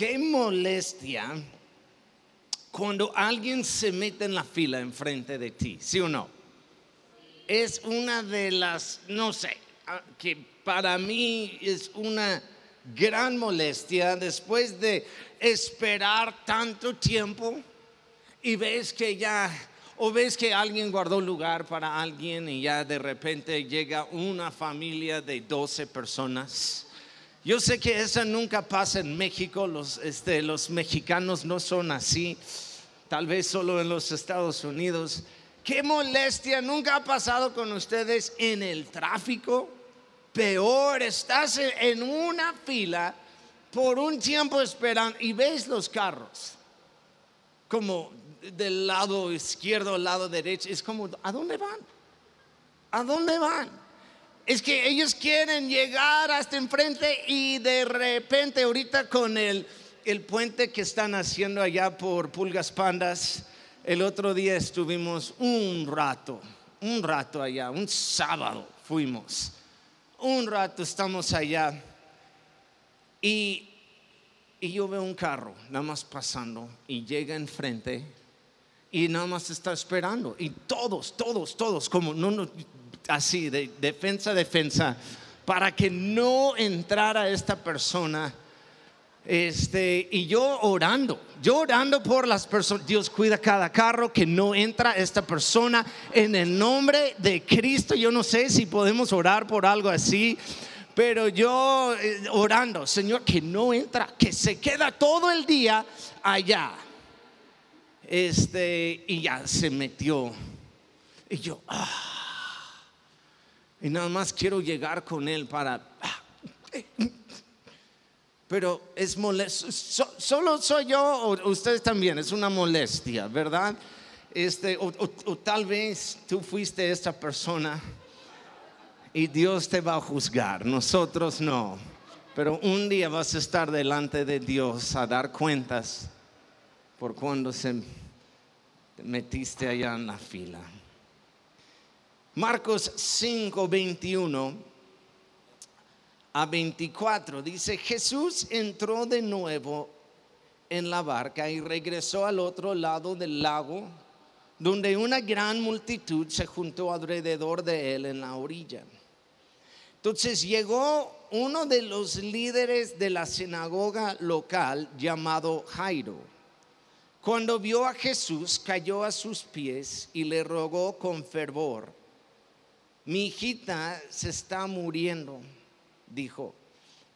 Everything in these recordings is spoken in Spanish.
qué molestia cuando alguien se mete en la fila enfrente de ti, ¿sí o no? Es una de las, no sé, que para mí es una gran molestia después de esperar tanto tiempo y ves que ya, o ves que alguien guardó lugar para alguien y ya de repente llega una familia de 12 personas. Yo sé que eso nunca pasa en México, los, este, los mexicanos no son así, tal vez solo en los Estados Unidos. Qué molestia, nunca ha pasado con ustedes en el tráfico. Peor, estás en una fila por un tiempo esperando y ves los carros como del lado izquierdo lado derecho. Es como, ¿a dónde van? ¿A dónde van? Es que ellos quieren llegar hasta enfrente y de repente ahorita con el, el puente que están haciendo allá por Pulgas Pandas, el otro día estuvimos un rato, un rato allá, un sábado fuimos, un rato estamos allá y, y yo veo un carro nada más pasando y llega enfrente y nada más está esperando y todos, todos, todos, como no, no así, de defensa, defensa, para que no entrara esta persona. Este, y yo orando, yo orando por las personas, Dios cuida cada carro, que no entra esta persona en el nombre de Cristo. Yo no sé si podemos orar por algo así, pero yo eh, orando, Señor, que no entra, que se queda todo el día allá. Este, y ya se metió. Y yo, ah y nada más quiero llegar con él para... Pero es molesto. solo soy yo o ustedes también. Es una molestia, ¿verdad? Este, o, o tal vez tú fuiste esta persona y Dios te va a juzgar. Nosotros no. Pero un día vas a estar delante de Dios a dar cuentas por cuando se metiste allá en la fila. Marcos 5, 21 a 24 dice, Jesús entró de nuevo en la barca y regresó al otro lado del lago, donde una gran multitud se juntó alrededor de él en la orilla. Entonces llegó uno de los líderes de la sinagoga local llamado Jairo. Cuando vio a Jesús, cayó a sus pies y le rogó con fervor mi hijita se está muriendo, dijo,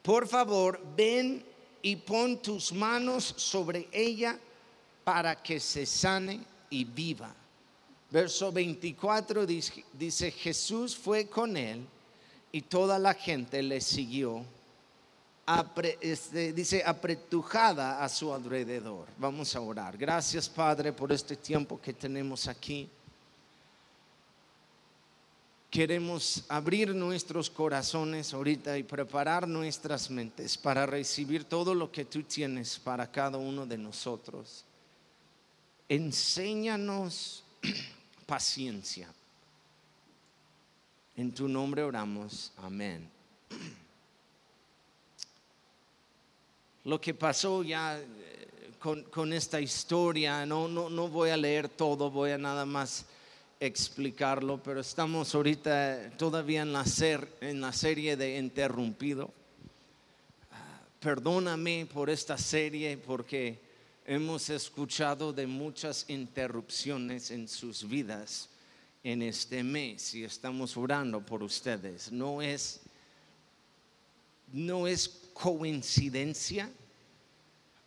por favor, ven y pon tus manos sobre ella para que se sane y viva. Verso 24 dice, Jesús fue con él y toda la gente le siguió, este, dice, apretujada a su alrededor. Vamos a orar. Gracias Padre por este tiempo que tenemos aquí queremos abrir nuestros corazones ahorita y preparar nuestras mentes para recibir todo lo que tú tienes para cada uno de nosotros. Enséñanos paciencia. En tu nombre oramos. Amén. Lo que pasó ya eh, con, esta historia, no, no, no voy a leer todo, voy a nada más explicarlo, pero estamos ahorita todavía en la, en la serie de Interrumpido. Ah, perdóname por esta serie porque hemos escuchado de muchas interrupciones en sus vidas en este mes y estamos orando por ustedes. No es, no es coincidencia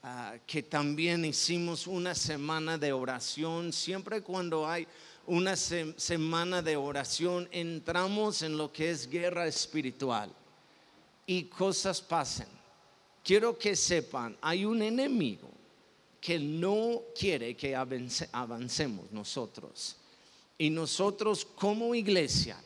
ah, que también hicimos una semana de oración siempre cuando hay una semana de oración, entramos en lo que es guerra espiritual y cosas pasan. Quiero que sepan, hay un enemigo que no quiere que avancemos nosotros. Y nosotros como iglesia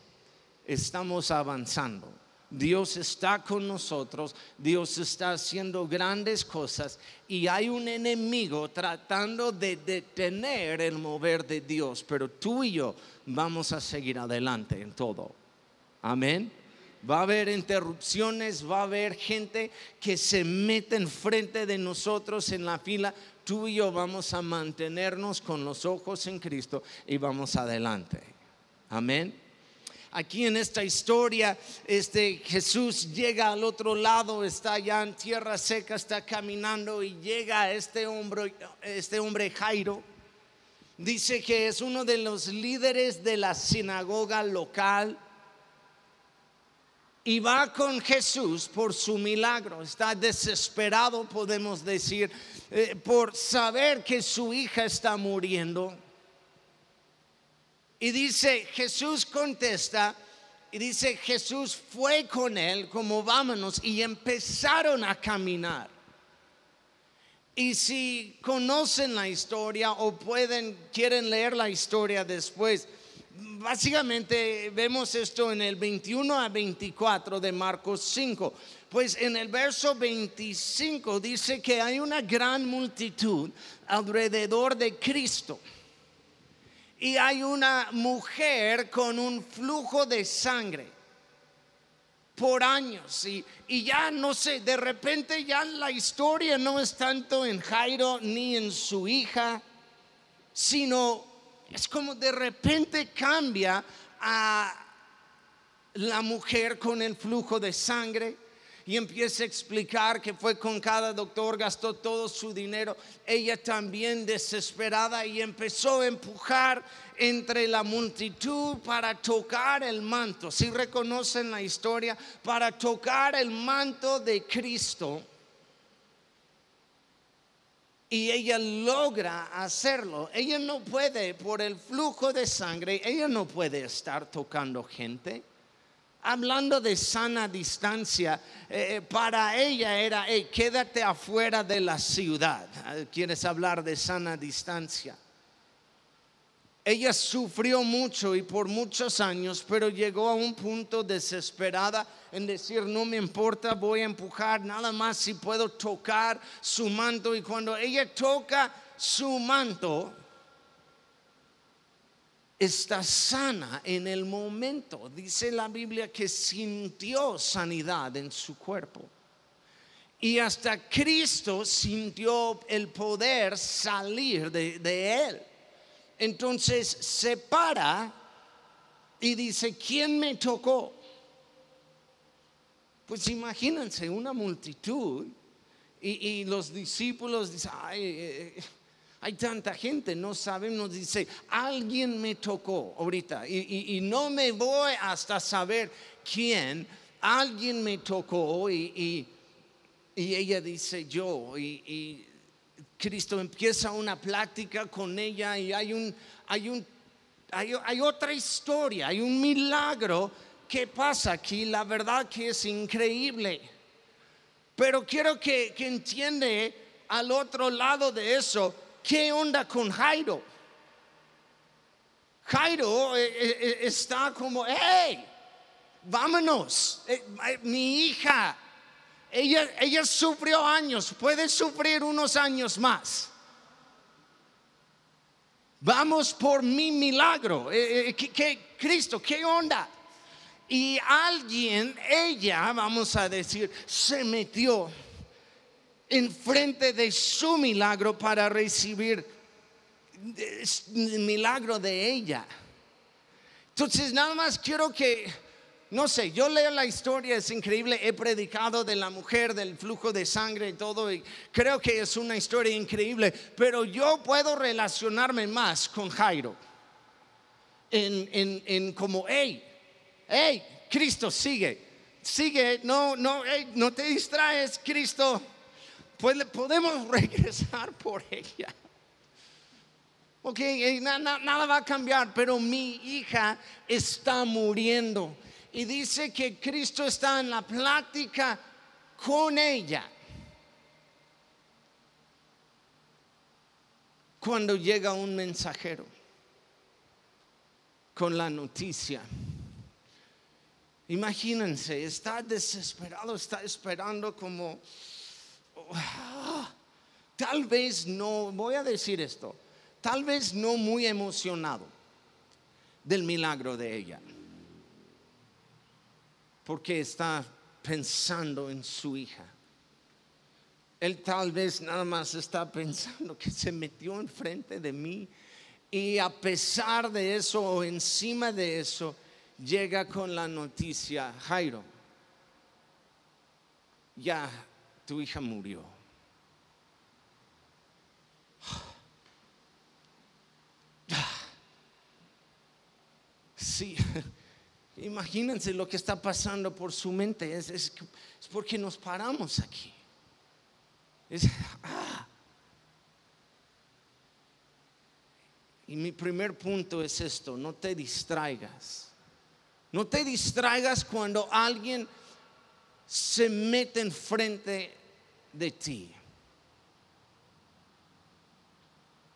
estamos avanzando. Dios está con nosotros, Dios está haciendo grandes cosas y hay un enemigo tratando de detener el mover de Dios, pero tú y yo vamos a seguir adelante en todo. Amén. Va a haber interrupciones, va a haber gente que se mete enfrente de nosotros en la fila. Tú y yo vamos a mantenernos con los ojos en Cristo y vamos adelante. Amén. Aquí en esta historia, este Jesús llega al otro lado, está ya en tierra seca, está caminando y llega este hombre, este hombre Jairo. Dice que es uno de los líderes de la sinagoga local y va con Jesús por su milagro. Está desesperado, podemos decir, eh, por saber que su hija está muriendo. Y dice, Jesús contesta, y dice, Jesús fue con él, como vámonos, y empezaron a caminar. Y si conocen la historia o pueden, quieren leer la historia después, básicamente vemos esto en el 21 a 24 de Marcos 5. Pues en el verso 25 dice que hay una gran multitud alrededor de Cristo y hay una mujer con un flujo de sangre por años. Y, y, ya no sé, de repente ya la historia no es tanto en Jairo ni en su hija, sino es como de repente cambia a la mujer con el flujo de sangre y empieza a explicar que fue con cada doctor, gastó todo su dinero. Ella también desesperada y empezó a empujar entre la multitud para tocar el manto. Si reconocen la historia, para tocar el manto de Cristo. Y ella logra hacerlo. Ella no puede, por el flujo de sangre, ella no puede estar tocando gente hablando de sana distancia, eh, eh, para ella era, quédate afuera de la ciudad. ¿Quieres hablar de sana distancia? Ella sufrió mucho y por muchos años, pero llegó a un punto desesperada en decir, no me importa, voy a empujar nada más si puedo tocar su manto. Y cuando ella toca su manto, está sana en el momento. Dice la Biblia que sintió sanidad en su cuerpo. Y hasta Cristo sintió el poder salir de, él. Entonces se para y dice, ¿quién me tocó? Pues imagínense una multitud y, los discípulos dicen, ay, eh, eh, hay tanta gente, no sabemos, dice, alguien me tocó ahorita y, no me voy hasta saber quién, alguien me tocó y, ella dice yo y, Cristo empieza una plática con ella y hay un, hay un, hay, otra historia, hay un milagro que pasa aquí, la verdad que es increíble. Pero quiero que, que entiende al otro lado de eso ¿qué onda con Jairo? Jairo eh, eh, eh, está como, hey, vámonos, mi hija, ella, ella sufrió años, puede sufrir unos años más. Vamos por mi milagro. ¿Qué, Cristo, ¿qué onda? Y alguien, ella, vamos a decir, se metió enfrente de su milagro para recibir el milagro de ella. Entonces, nada más quiero que, no sé, yo leo la historia, es increíble, he predicado de la mujer, del flujo de sangre y todo, y creo que es una historia increíble, pero yo puedo relacionarme más con Jairo, en, en, como, hey, hey, Cristo, sigue, sigue, no, no, no te distraes, Cristo pues podemos regresar por ella. Ok, nada va a cambiar, pero mi hija está muriendo. Y dice que Cristo está en la plática con ella. Cuando llega un mensajero con la noticia. Imagínense, está desesperado, está esperando como tal vez no, voy a decir esto, tal vez no muy emocionado del milagro de ella. porque está pensando en su hija. Él tal vez nada más está pensando que se metió enfrente de mí y a pesar de eso o encima de eso llega con la noticia, Jairo, ya tu hija murió. Sí, imagínense lo que está pasando por su mente. Es, es, porque nos paramos aquí. Ah. Y mi primer punto es esto, no te distraigas. No te distraigas cuando alguien se mete enfrente de ti.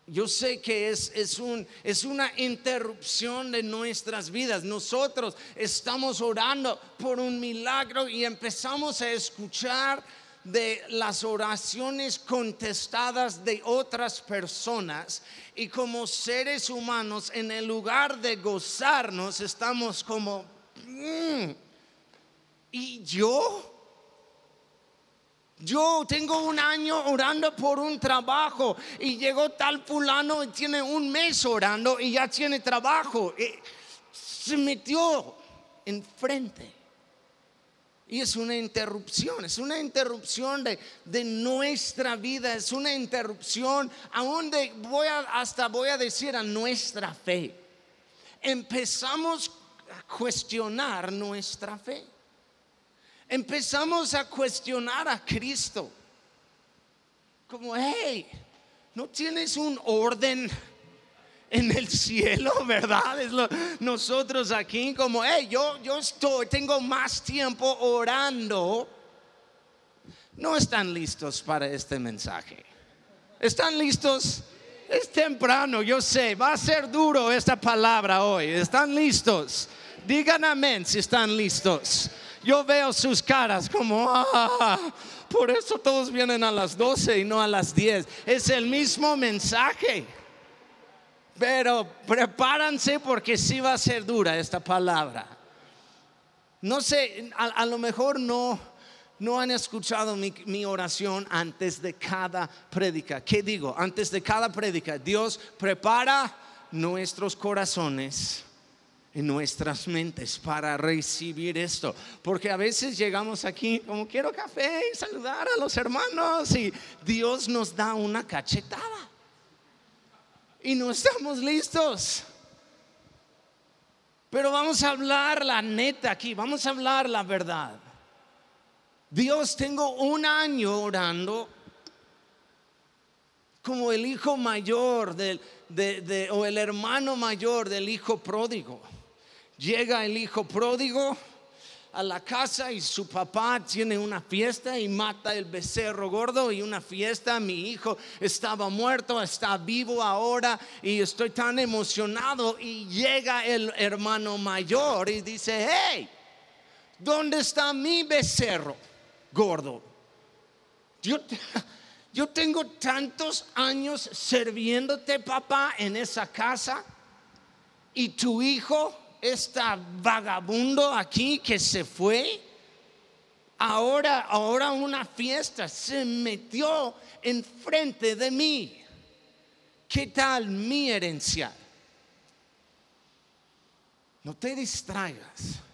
Yo sé que es, es, un, es una interrupción de nuestras vidas. Nosotros estamos orando por un milagro y empezamos a escuchar de las oraciones contestadas de otras personas y como seres humanos en el lugar de gozarnos estamos como, mm, ¿y yo? Yo tengo un año orando por un trabajo y llegó tal fulano y tiene un mes orando y ya tiene trabajo. se metió enfrente. Y es una interrupción, es una interrupción de, de, nuestra vida, es una interrupción aún de, voy a, hasta voy a decir, a nuestra fe. Empezamos a cuestionar nuestra fe empezamos a cuestionar a Cristo. Como, hey, ¿no tienes un orden en el cielo, verdad? Es nosotros aquí como, hey, yo, yo estoy, tengo más tiempo orando. No están listos para este mensaje. ¿Están listos? Es temprano, yo sé, va a ser duro esta palabra hoy. ¿Están listos? Digan amén si están listos yo veo sus caras como, ah, por eso todos vienen a las 12 y no a las 10. Es el mismo mensaje. Pero prepárense porque sí va a ser dura esta palabra. No sé, a, lo mejor no, no han escuchado mi, mi, oración antes de cada prédica. ¿Qué digo? Antes de cada prédica, Dios prepara nuestros corazones en nuestras mentes para recibir esto. Porque a veces llegamos aquí como quiero café y saludar a los hermanos y Dios nos da una cachetada. Y no estamos listos. Pero vamos a hablar la neta aquí, vamos a hablar la verdad. Dios, tengo un año orando como el hijo mayor del, o el hermano mayor del hijo pródigo Llega el hijo pródigo a la casa y su papá tiene una fiesta y mata el becerro gordo y una fiesta. Mi hijo estaba muerto, está vivo ahora y estoy tan emocionado. Y llega el hermano mayor y dice, hey, ¿dónde está mi becerro gordo? Yo, yo tengo tantos años sirviéndote, papá, en esa casa y tu hijo esta vagabundo aquí que se fue, ahora, ahora una fiesta se metió enfrente de mí. ¿Qué tal mi herencia? No te distraigas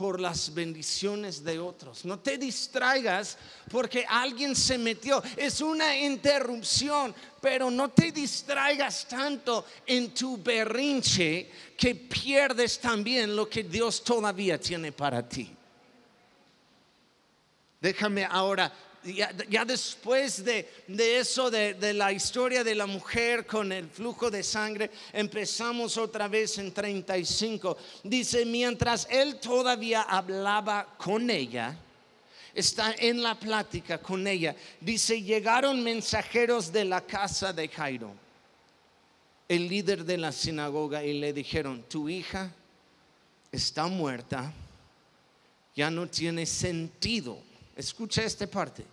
por las bendiciones de otros. No te distraigas porque alguien se metió. Es una interrupción, pero no te distraigas tanto en tu berrinche que pierdes también lo que Dios todavía tiene para ti. Déjame ahora ya, después de, eso, de, la historia de la mujer con el flujo de sangre, empezamos otra vez en 35. Dice, mientras él todavía hablaba con ella, está en la plática con ella, dice, llegaron mensajeros de la casa de Jairo, el líder de la sinagoga, y le dijeron, tu hija está muerta, ya no tiene sentido Escucha esta parte.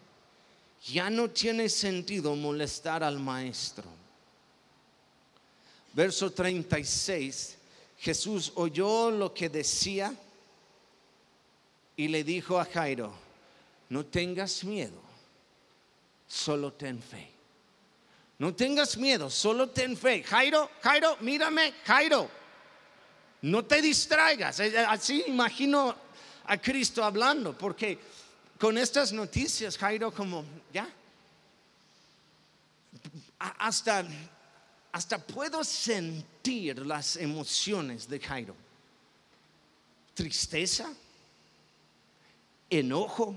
Ya no tiene sentido molestar al maestro. Verso 36. Jesús oyó lo que decía y le dijo a Jairo, no tengas miedo, solo ten fe. No tengas miedo, solo ten fe. Jairo, Jairo, mírame, Jairo. No te distraigas. Eh, así imagino a Cristo hablando, porque con estas noticias, Jairo, como, ya, hasta, hasta puedo sentir las emociones de Jairo. Tristeza, enojo,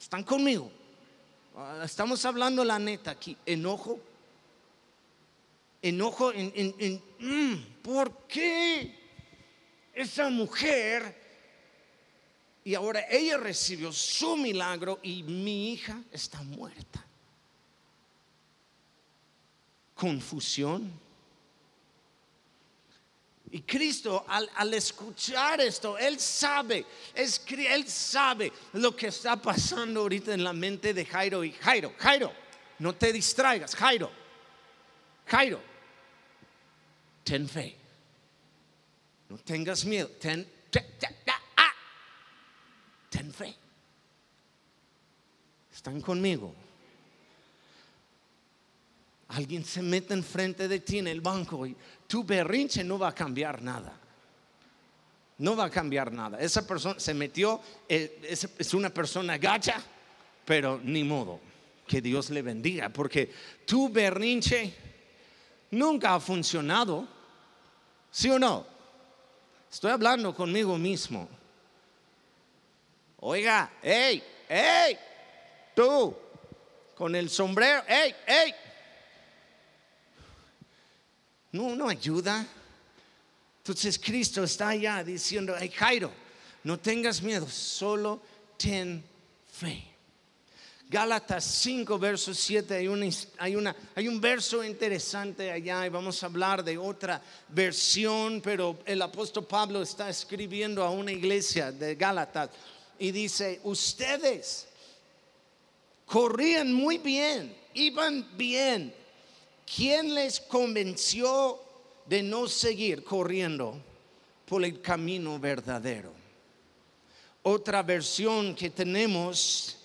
están conmigo. Ah, estamos hablando la neta aquí, enojo. Enojo en, mm, ¿por qué esa mujer? Y ahora ella recibió su milagro y mi hija está muerta. Confusión. Y Cristo al, escuchar esto, Él sabe, Él sabe lo que está pasando ahorita en la mente de Jairo. Y Jairo, Jairo, no te distraigas, Jairo, Jairo, ten fe, no tengas miedo, ten, ah, ten fe. Están conmigo. Alguien se mete enfrente de ti en el banco y tu berrinche no va a cambiar nada. No va a cambiar nada. Esa persona se metió, eh, es, una persona gacha, pero ni modo. Que Dios le bendiga, porque tu berrinche nunca ha funcionado. ¿Sí o no? Estoy hablando conmigo mismo. Oiga, hey, hey, tú, con el sombrero, hey, hey, no, no ayuda. Entonces Cristo está allá diciendo, hey Jairo, no tengas miedo, solo ten fe. Gálatas 5, verso 7, hay, una, hay, un verso interesante allá y vamos a hablar de otra versión, pero el apóstol Pablo está escribiendo a una iglesia de Gálatas y dice, ustedes corrían muy bien, iban bien, ¿Quién les convenció de no seguir corriendo por el camino verdadero? Otra versión que tenemos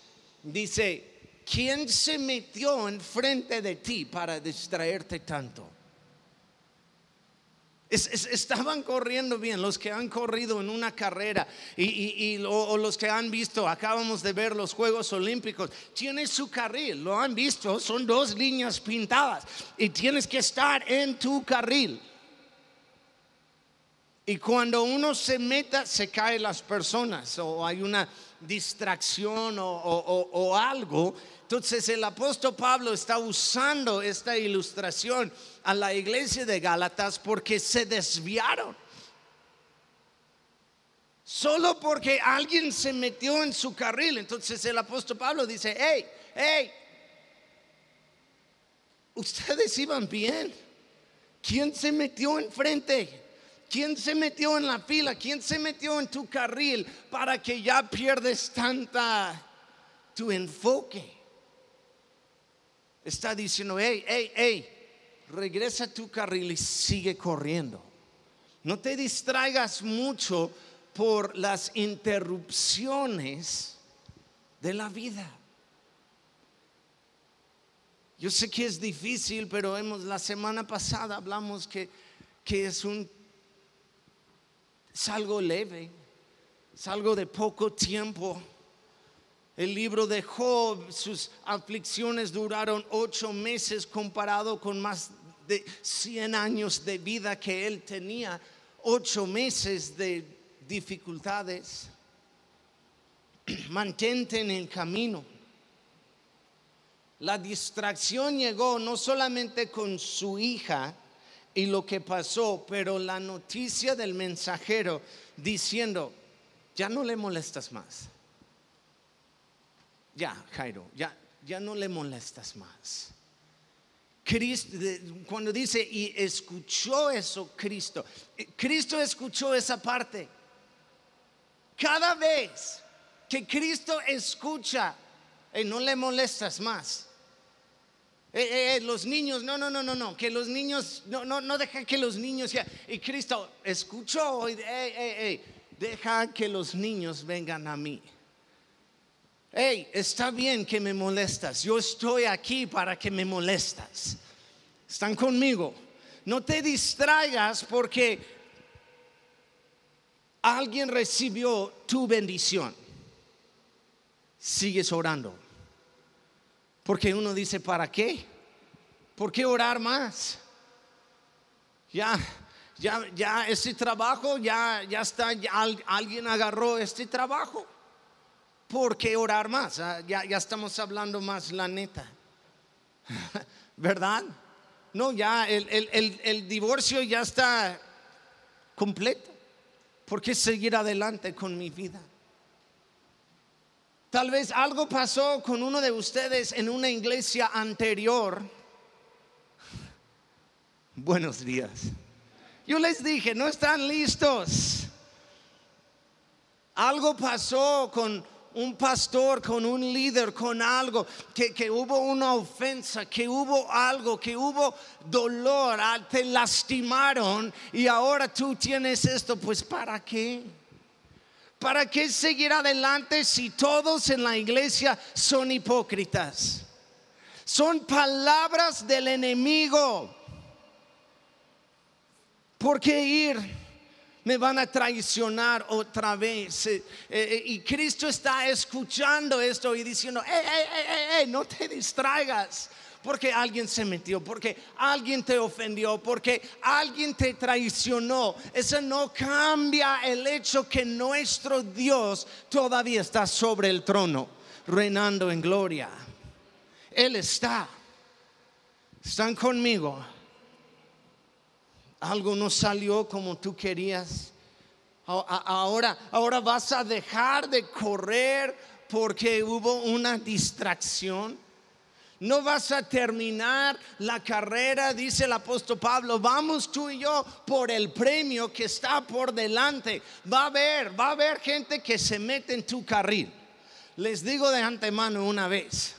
dice, ¿quién se metió enfrente de ti para distraerte tanto? Estaban corriendo bien, los que han corrido en una carrera y, o, los que han visto, acabamos de ver los Juegos Olímpicos, tiene su carril, lo han visto, son dos líneas pintadas y tienes que estar en tu carril. Y cuando uno se meta, se caen las personas o hay una distracción o algo. Entonces el apóstol Pablo está usando esta ilustración a la iglesia de Gálatas porque se desviaron. Solo porque alguien se metió en su carril. Entonces el apóstol Pablo dice, hey, hey, ustedes iban bien. ¿Quién se metió enfrente? ¿Quién se metió en la fila? ¿Quién se metió en tu carril para que ya pierdes tanta tu enfoque? Está diciendo, hey, hey, hey, regresa a tu carril y sigue corriendo. No te distraigas mucho por las interrupciones de la vida. Yo sé que es difícil, pero hemos, la semana pasada hablamos que, que es un es algo leve, es algo de poco tiempo. El libro de Job, sus aflicciones duraron ocho meses comparado con más de 100 años de vida que él tenía, ocho meses de dificultades. Mantente en el camino. La distracción llegó no solamente con su hija y lo que pasó, pero la noticia del mensajero diciendo, ya no le molestas más. Ya, Jairo, ya, ya no le molestas más. Cristo, cuando dice y escuchó eso Cristo, eh, Cristo escuchó esa parte. Cada vez que Cristo escucha, y no le molestas más. Eh, eh, los niños, no, no, no, no, no, que los niños, no, no, no deja que los niños, y Cristo escuchó, deja que los niños vengan a mí. Hey, está bien que me molestas. Yo estoy aquí para que me molestas. Están conmigo. No te distraigas porque alguien recibió tu bendición. Sigues orando. Porque uno dice, ¿para qué? ¿Por qué orar más? Ya, ya, ya, este trabajo, ya, ya está, alguien agarró este trabajo. ¿Por qué orar más? Ah, ya, ya estamos hablando más la neta. ¿Verdad? No, ya el, el, el divorcio ya está completo. ¿Por qué seguir adelante con mi vida? Tal vez algo pasó con uno de ustedes en una iglesia anterior Buenos días. Yo les dije, no están listos. Algo pasó con un pastor, con un líder, con algo, que, que, hubo una ofensa, que hubo algo, que hubo dolor, ah, te lastimaron y ahora tú tienes esto, pues ¿para qué? ¿Para qué seguir adelante si todos en la iglesia son hipócritas? Son palabras del enemigo. ¿Por qué ir? Me van a traicionar otra vez. Eh, eh, y Cristo está escuchando esto y diciendo, eh, no te distraigas porque alguien se metió, porque alguien te ofendió, porque alguien te traicionó. Eso no cambia el hecho que nuestro Dios todavía está sobre el trono, reinando en gloria. Él está. Están conmigo algo no salió como tú querías. Ahora, ahora vas a dejar de correr porque hubo una distracción. No vas a terminar la carrera, dice el apóstol Pablo. Vamos tú y yo por el premio que está por delante. Va a haber, va a haber gente que se mete en tu carril. Les digo de antemano una vez.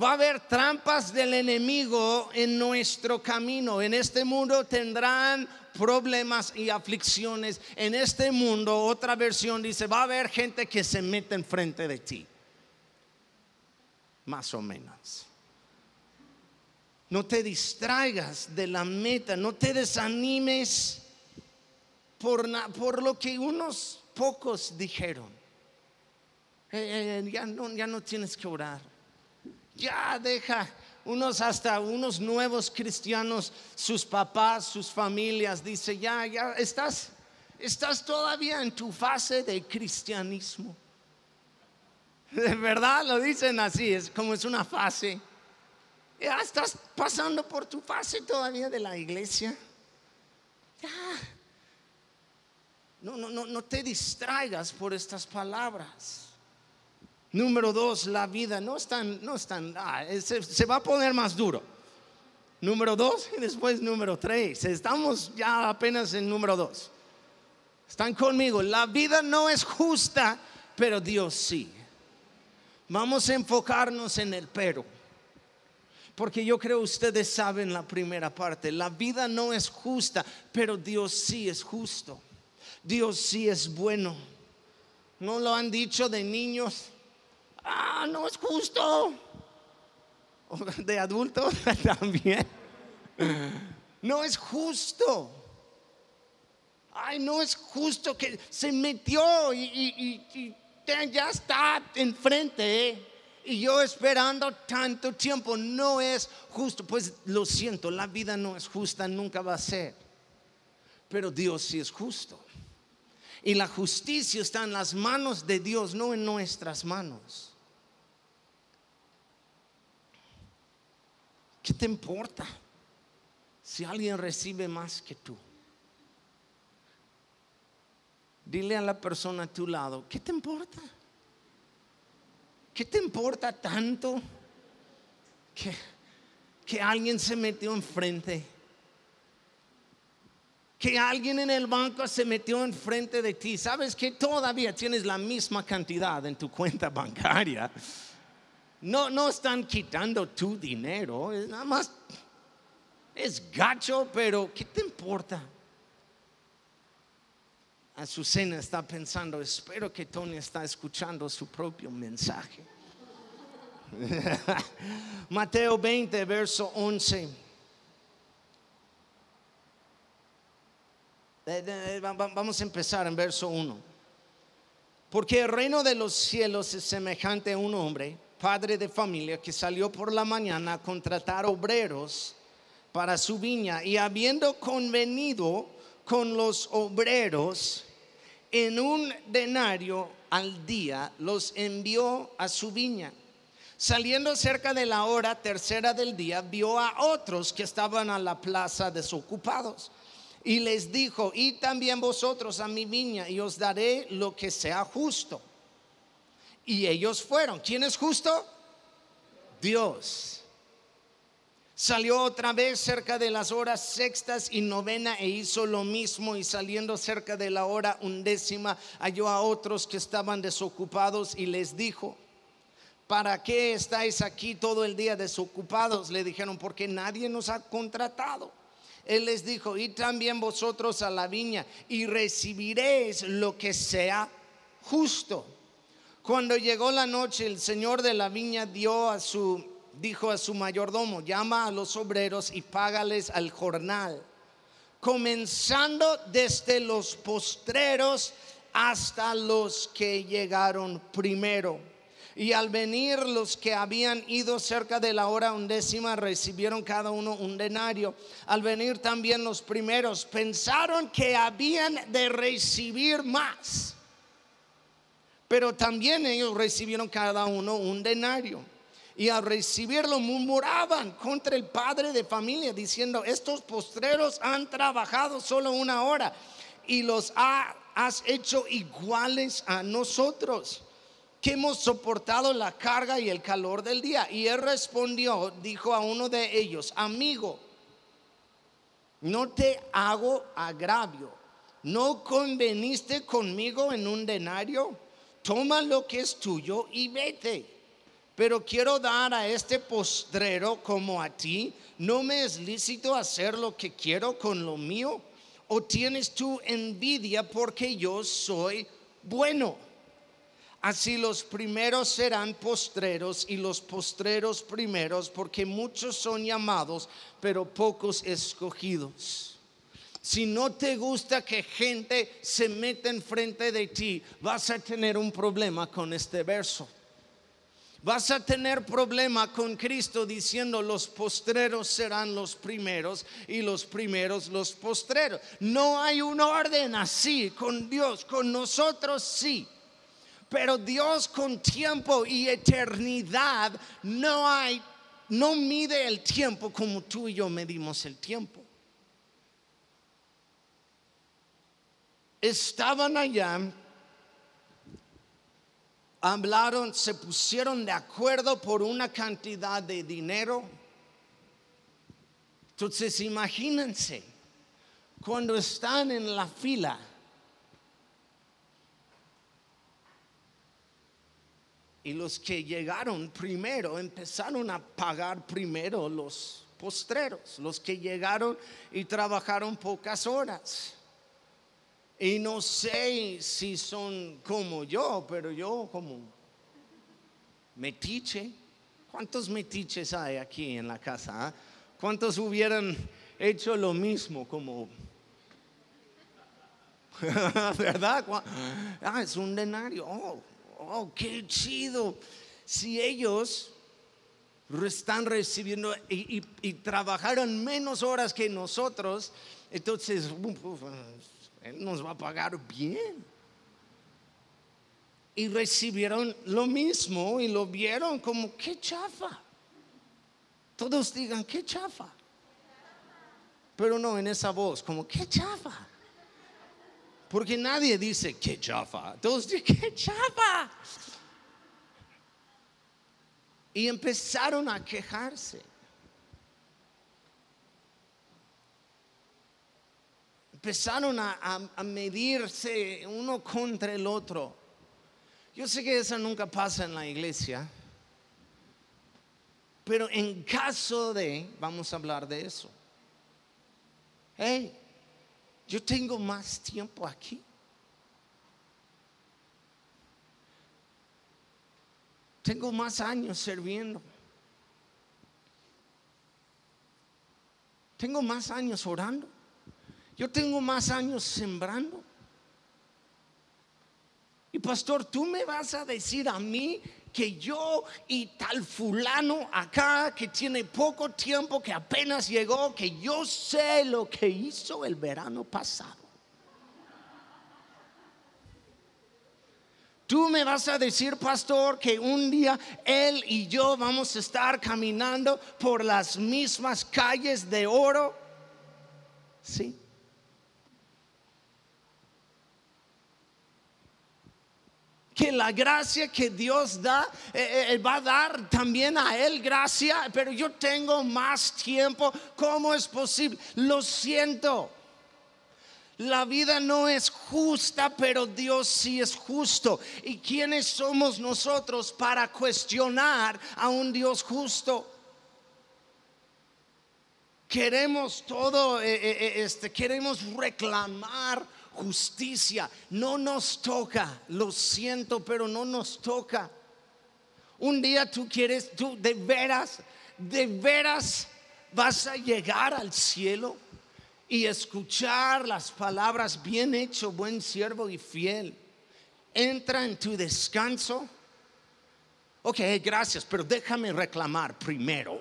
Va a haber trampas del enemigo en nuestro camino. En este mundo tendrán problemas y aflicciones. En este mundo, otra versión dice, va a haber gente que se mete enfrente de ti. Más o menos. No te distraigas de la meta, no te desanimes por, lo que unos pocos dijeron. Eh, eh, ya, no, ya no tienes que orar ya deja unos hasta unos nuevos cristianos, sus papás, sus familias, dice, ya, ya estás, estás todavía en tu fase de cristianismo. De verdad lo dicen así, es como es una fase. Ya estás pasando por tu fase todavía de la iglesia. Ya. No, no, no, no te distraigas por estas palabras. Número dos, la vida no es tan, no es tan, ah, se, va a poner más duro. Número dos y después número tres. Estamos ya apenas en número dos. Están conmigo. La vida no es justa, pero Dios sí. Vamos a enfocarnos en el pero. Porque yo creo ustedes saben la primera parte. La vida no es justa, pero Dios sí es justo. Dios sí es bueno. ¿No lo han dicho de niños? Ah, no es justo. De adultos también. No es justo. Ay, no es justo que se metió y, ya está enfrente. ¿eh? Y yo esperando tanto tiempo, no es justo. Pues lo siento, la vida no es justa, nunca va a ser. Pero Dios sí es justo. Y la justicia está en las manos de Dios, no en nuestras manos. ¿Qué te importa si alguien recibe más que tú? Dile a la persona a tu lado, ¿qué te importa? ¿Qué te importa tanto que, que alguien se metió enfrente? Que alguien en el banco se metió enfrente de ti. Sabes que todavía tienes la misma cantidad en tu cuenta bancaria no, no están quitando tu dinero, nada más es gacho, pero ¿qué te importa? Azucena está pensando, espero que Tony está escuchando su propio mensaje. Mateo 20, verso 11. Vamos a empezar en verso 1. Porque el reino de los cielos es semejante a un hombre, padre de familia, que salió por la mañana a contratar obreros para su viña y habiendo convenido con los obreros en un denario al día, los envió a su viña. Saliendo cerca de la hora tercera del día, vio a otros que estaban a la plaza desocupados y les dijo, y también vosotros a mi viña y os daré lo que sea justo. Y ellos fueron. ¿Quién es justo? Dios. Salió otra vez cerca de las horas sextas y novena e hizo lo mismo y saliendo cerca de la hora undécima halló a otros que estaban desocupados y les dijo, ¿para qué estáis aquí todo el día desocupados? Le dijeron, porque nadie nos ha contratado. Él les dijo, y también vosotros a la viña y recibiréis lo que sea justo. Cuando llegó la noche, el señor de la viña dio a su dijo a su mayordomo, llama a los obreros y págales al jornal, comenzando desde los postreros hasta los que llegaron primero. Y al venir los que habían ido cerca de la hora undécima recibieron cada uno un denario. Al venir también los primeros pensaron que habían de recibir más. Pero también ellos recibieron cada uno un denario. Y al recibirlo murmuraban contra el padre de familia diciendo, estos postreros han trabajado solo una hora y los has hecho iguales a nosotros que hemos soportado la carga y el calor del día. Y él respondió, dijo a uno de ellos, amigo, no te hago agravio, no conveniste conmigo en un denario, toma lo que es tuyo y vete pero quiero dar a este postrero como a ti. ¿No me es lícito hacer lo que quiero con lo mío? ¿O tienes tú envidia porque yo soy bueno? Así los primeros serán postreros y los postreros primeros, porque muchos son llamados, pero pocos escogidos. Si no te gusta que gente se meta enfrente de ti, vas a tener un problema con este verso. Vas a tener problema con Cristo diciendo los postreros serán los primeros y los primeros los postreros. No hay un orden así con Dios, con nosotros sí. Pero Dios con tiempo y eternidad no hay no mide el tiempo como tú y yo medimos el tiempo. Estaban allá hablaron, se pusieron de acuerdo por una cantidad de dinero. Entonces imagínense, cuando están en la fila, y los que llegaron primero empezaron a pagar primero los postreros, los que llegaron y trabajaron pocas horas. Y no sé si son como yo, pero yo como metiche. ¿Cuántos metiches hay aquí en la casa? Ah? ¿Cuántos hubieran hecho lo mismo como... ¿Verdad? Ah, es un denario. Oh, oh, qué chido. Si ellos están recibiendo y, y trabajaron menos horas que nosotros, entonces él nos va a pagar bien. Y recibieron lo mismo y lo vieron como, qué chafa. Todos digan, qué chafa. Pero no en esa voz, como, qué chafa. Porque nadie dice, qué chafa. Todos dicen, qué chafa. Y empezaron a quejarse. empezaron a, medirse uno contra el otro. Yo sé que eso nunca pasa en la iglesia, pero en caso de, vamos a hablar de eso. Hey, yo tengo más tiempo aquí. Tengo más años sirviendo. Tengo más años orando. Yo tengo más años sembrando. Y pastor, tú me vas a decir a mí que yo y tal fulano acá que tiene poco tiempo, que apenas llegó, que yo sé lo que hizo el verano pasado. Tú me vas a decir, pastor, que un día él y yo vamos a estar caminando por las mismas calles de oro. Sí. Que la gracia que Dios da eh, eh, va a dar también a Él gracia, pero yo tengo más tiempo. ¿Cómo es posible? Lo siento. La vida no es justa, pero Dios sí es justo. ¿Y quiénes somos nosotros para cuestionar a un Dios justo? Queremos todo, eh, este, queremos reclamar justicia. No nos toca, lo siento, pero no nos toca. Un día tú quieres, tú de veras, de veras vas a llegar al cielo y escuchar las palabras, bien hecho, buen siervo y fiel. Entra en tu descanso. Ok, gracias, pero déjame reclamar primero.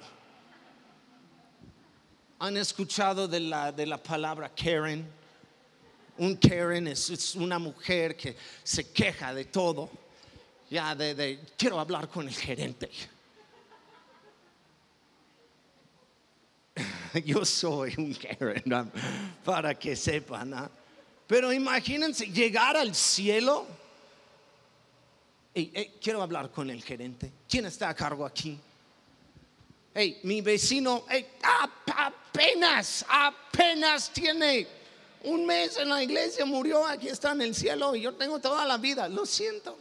¿Han escuchado de la, de la palabra Karen? Un Karen es, una mujer que se queja de todo. Ya, de, quiero hablar con el gerente. Yo soy un Karen, para que sepan. Pero imagínense llegar al cielo. quiero hablar con el gerente. ¿Quién está a cargo aquí? Hey, mi vecino, apenas, apenas tiene un mes en la iglesia, murió, aquí está en el cielo y yo tengo toda la vida. Lo siento.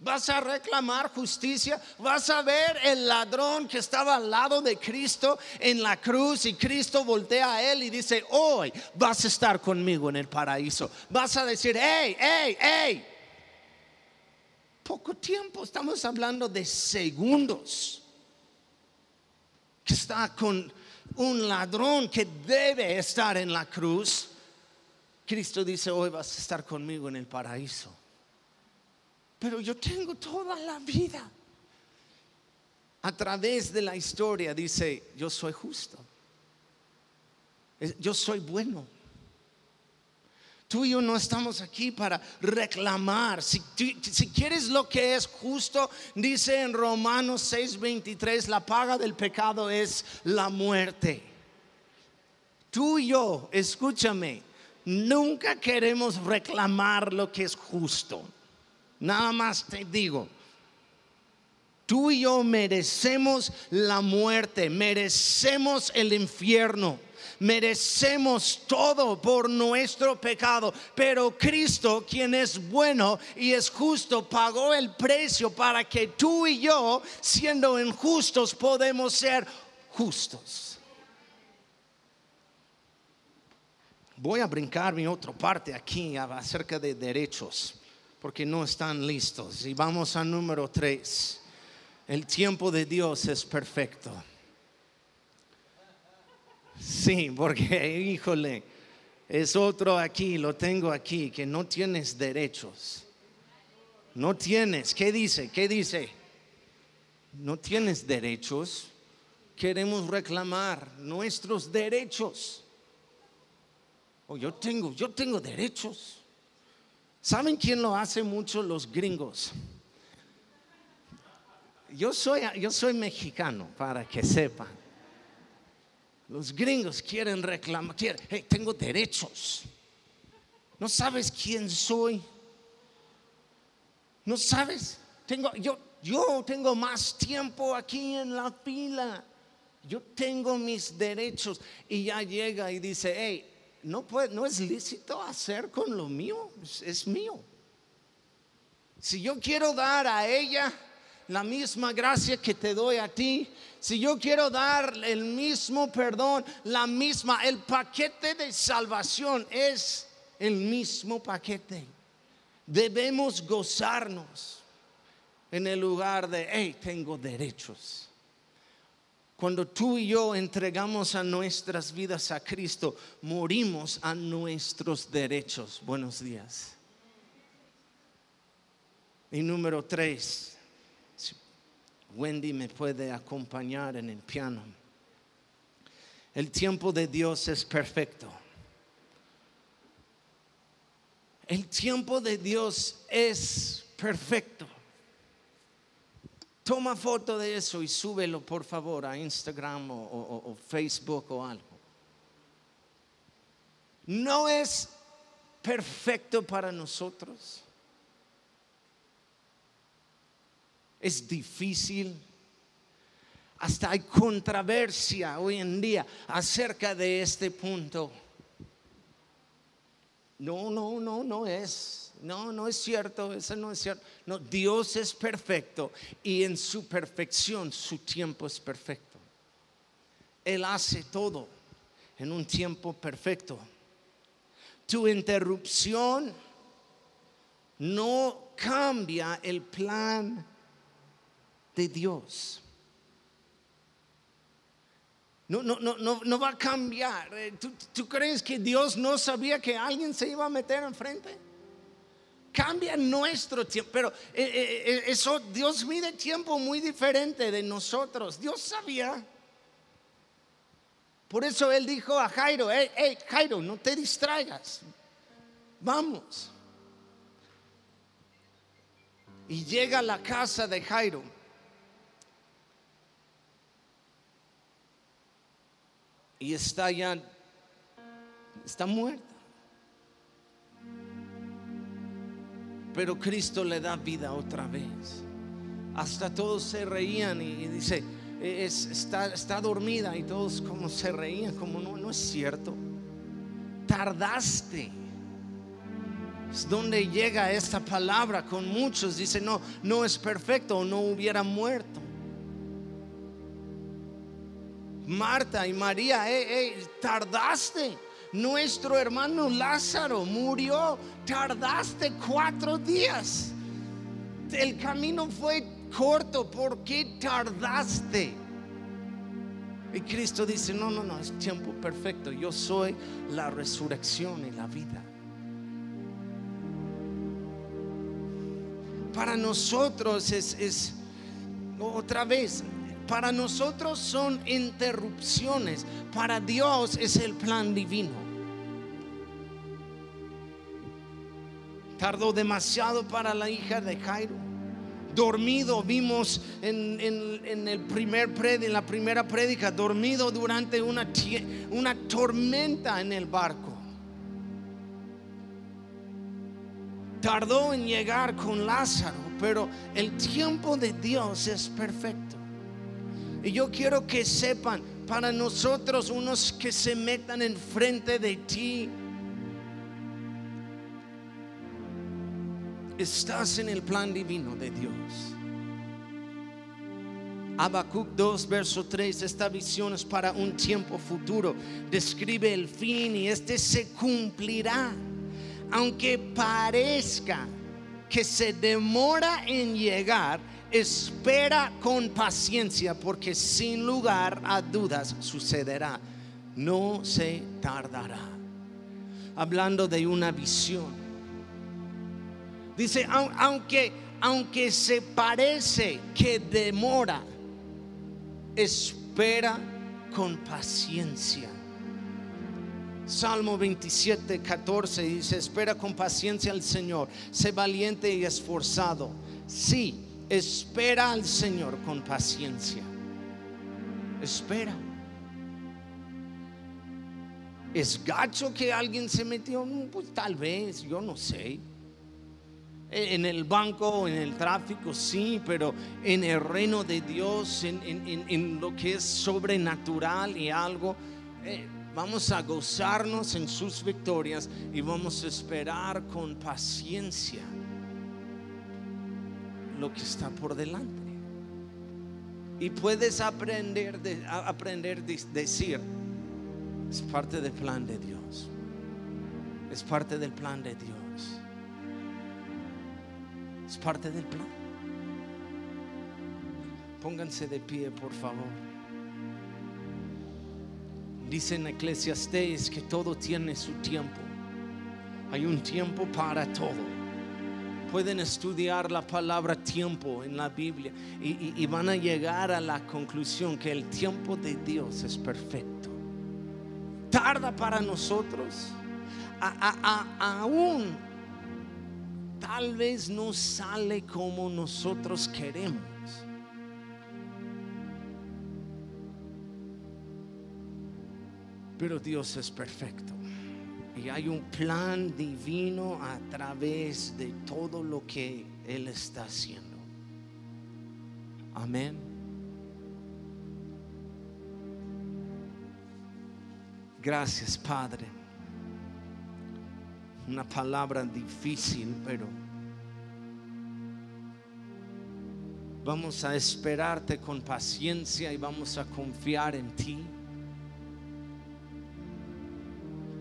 Vas a reclamar justicia, vas a ver el ladrón que estaba al lado de Cristo en la cruz y Cristo voltea a él y dice, hoy vas a estar conmigo en el paraíso. Vas a decir, hey, hey, hey. Poco tiempo, estamos hablando de segundos. Que está con un ladrón que debe estar en la cruz, Cristo dice, hoy vas a estar conmigo en el paraíso. Pero yo tengo toda la vida. A través de la historia dice, yo soy justo. Yo soy bueno. Tú y yo no estamos aquí para reclamar. Si, quieres lo que es justo, dice en Romanos 6:23, la paga del pecado es la muerte. Tú y yo, escúchame, nunca queremos reclamar lo que es justo. Nada más te digo, tú y yo merecemos la muerte, merecemos el infierno merecemos todo por nuestro pecado, pero Cristo, quien es bueno y es justo, pagó el precio para que tú y yo, siendo injustos, podemos ser justos. Voy a brincar mi otra parte aquí acerca de derechos, porque no están listos. Y vamos al número tres. El tiempo de Dios es perfecto. Sí, porque, híjole, es otro aquí, lo tengo aquí, que no tienes derechos. No tienes, ¿qué dice? ¿Qué dice? No tienes derechos. Queremos reclamar nuestros derechos. Oh, yo tengo, yo tengo derechos. ¿Saben quién lo hace mucho? Los gringos. Yo soy, yo soy mexicano, para que sepan. Los gringos quieren reclamar, quieren, tengo derechos. No sabes quién soy. No sabes, tengo, yo, yo tengo más tiempo aquí en la fila. Yo tengo mis derechos. Y ya llega y dice, hey, no, puede, no es lícito hacer con lo mío, es mío. Si yo quiero dar a ella la misma gracia que te doy a ti, si yo quiero dar el mismo perdón, la misma, el paquete de salvación es el mismo paquete. Debemos gozarnos. en el lugar de, hey, tengo derechos. Cuando tú y yo entregamos a nuestras vidas a Cristo, morimos a nuestros derechos. Buenos días. Y número tres, Wendy me puede acompañar en el piano. El tiempo de Dios es perfecto. El tiempo de Dios es perfecto. Toma foto de eso y súbelo por favor a Instagram o, Facebook o algo. No es perfecto para nosotros. Es difícil. Hasta hay controversia hoy en día acerca de este punto. No, no, no, no es. No, no es cierto, eso no es cierto. No, Dios es perfecto y en su perfección su tiempo es perfecto. Él hace todo en un tiempo perfecto. Tu interrupción no cambia el plan de Dios. No, no, no, no, va a cambiar. Eh, ¿Tú, ¿Tú crees que Dios no sabía que alguien se iba a meter enfrente? cambia nuestro tiempo. Pero eh, eh, eso, Dios mide tiempo muy diferente de nosotros. Dios sabía. Por eso él dijo a Jairo, hey, hey, Jairo, no te distraigas. Vamos. Y llega a la casa de Jairo. Y está ya, está muerto. Pero Cristo le da vida otra vez. Hasta todos se reían y, dice, e, está, está, dormida y todos como se reían, como no, no es cierto. Tardaste. Es donde llega esta palabra con muchos. Dice, no, no es perfecto o no hubiera muerto. Marta y María, tardaste nuestro hermano Lázaro murió, tardaste cuatro días. El camino fue corto, ¿por qué tardaste? Y Cristo dice, no, no, no, es tiempo perfecto. Yo soy la resurrección y la vida. Para nosotros es, es otra vez, para nosotros son interrupciones. Para Dios es el plan divino. Tardó demasiado para la hija de Jairo. Dormido, vimos en, el primer la primera prédica, dormido durante una, una tormenta en el barco. Tardó en llegar con Lázaro, pero el tiempo de Dios es perfecto. Y yo quiero que sepan, para nosotros, unos que se metan enfrente de ti, estás en el plan divino de Dios. Habacuc 2, verso 3, esta visión es para un tiempo futuro. Describe el fin y este se cumplirá. Aunque parezca que se demora en llegar, espera con paciencia porque sin lugar a dudas sucederá. No se tardará. Hablando de una visión Dice, aunque, aunque se parece que demora, espera con paciencia. Salmo 27, 14 dice, espera con paciencia al Señor, sé valiente y esforzado. Sí, espera al Señor con paciencia. Espera. ¿Es gacho que alguien se metió? Pues tal vez, yo no sé. En el banco, en el tráfico, sí, pero en el reino de Dios, en, lo que es sobrenatural y algo, eh, vamos a gozarnos en sus victorias y vamos a esperar con paciencia lo que está por delante. Y puedes aprender, de, aprender a decir, es parte del plan de Dios. Es parte del plan de Dios. Es parte del plan. Pónganse de pie, por favor. Dice en Eclesiastés que todo tiene su tiempo. Hay un tiempo para todo. Pueden estudiar la palabra tiempo en la Biblia y, van a llegar a la conclusión que el tiempo de Dios es perfecto. Tarda para nosotros. aún tal vez no sale como nosotros queremos. Pero Dios es perfecto. Y hay un plan divino a través de todo lo que Él está haciendo. Amén. Gracias, Padre. Una palabra difícil, pero vamos a esperarte con paciencia y vamos a confiar en ti.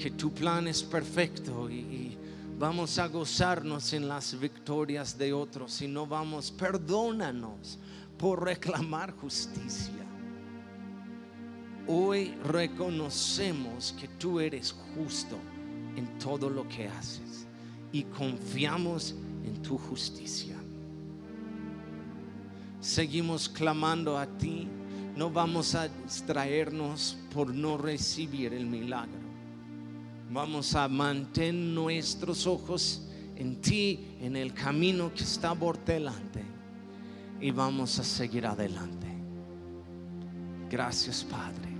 Que tu plan es perfecto y, vamos a gozarnos en las victorias de otros y no vamos, perdónanos por reclamar justicia. Hoy reconocemos que tú eres justo en todo lo que haces y confiamos en tu justicia. Seguimos clamando a ti, no vamos a distraernos por no recibir el milagro Vamos a mantener nuestros ojos en ti, en el camino que está por delante. Y vamos a seguir adelante. Gracias, Padre.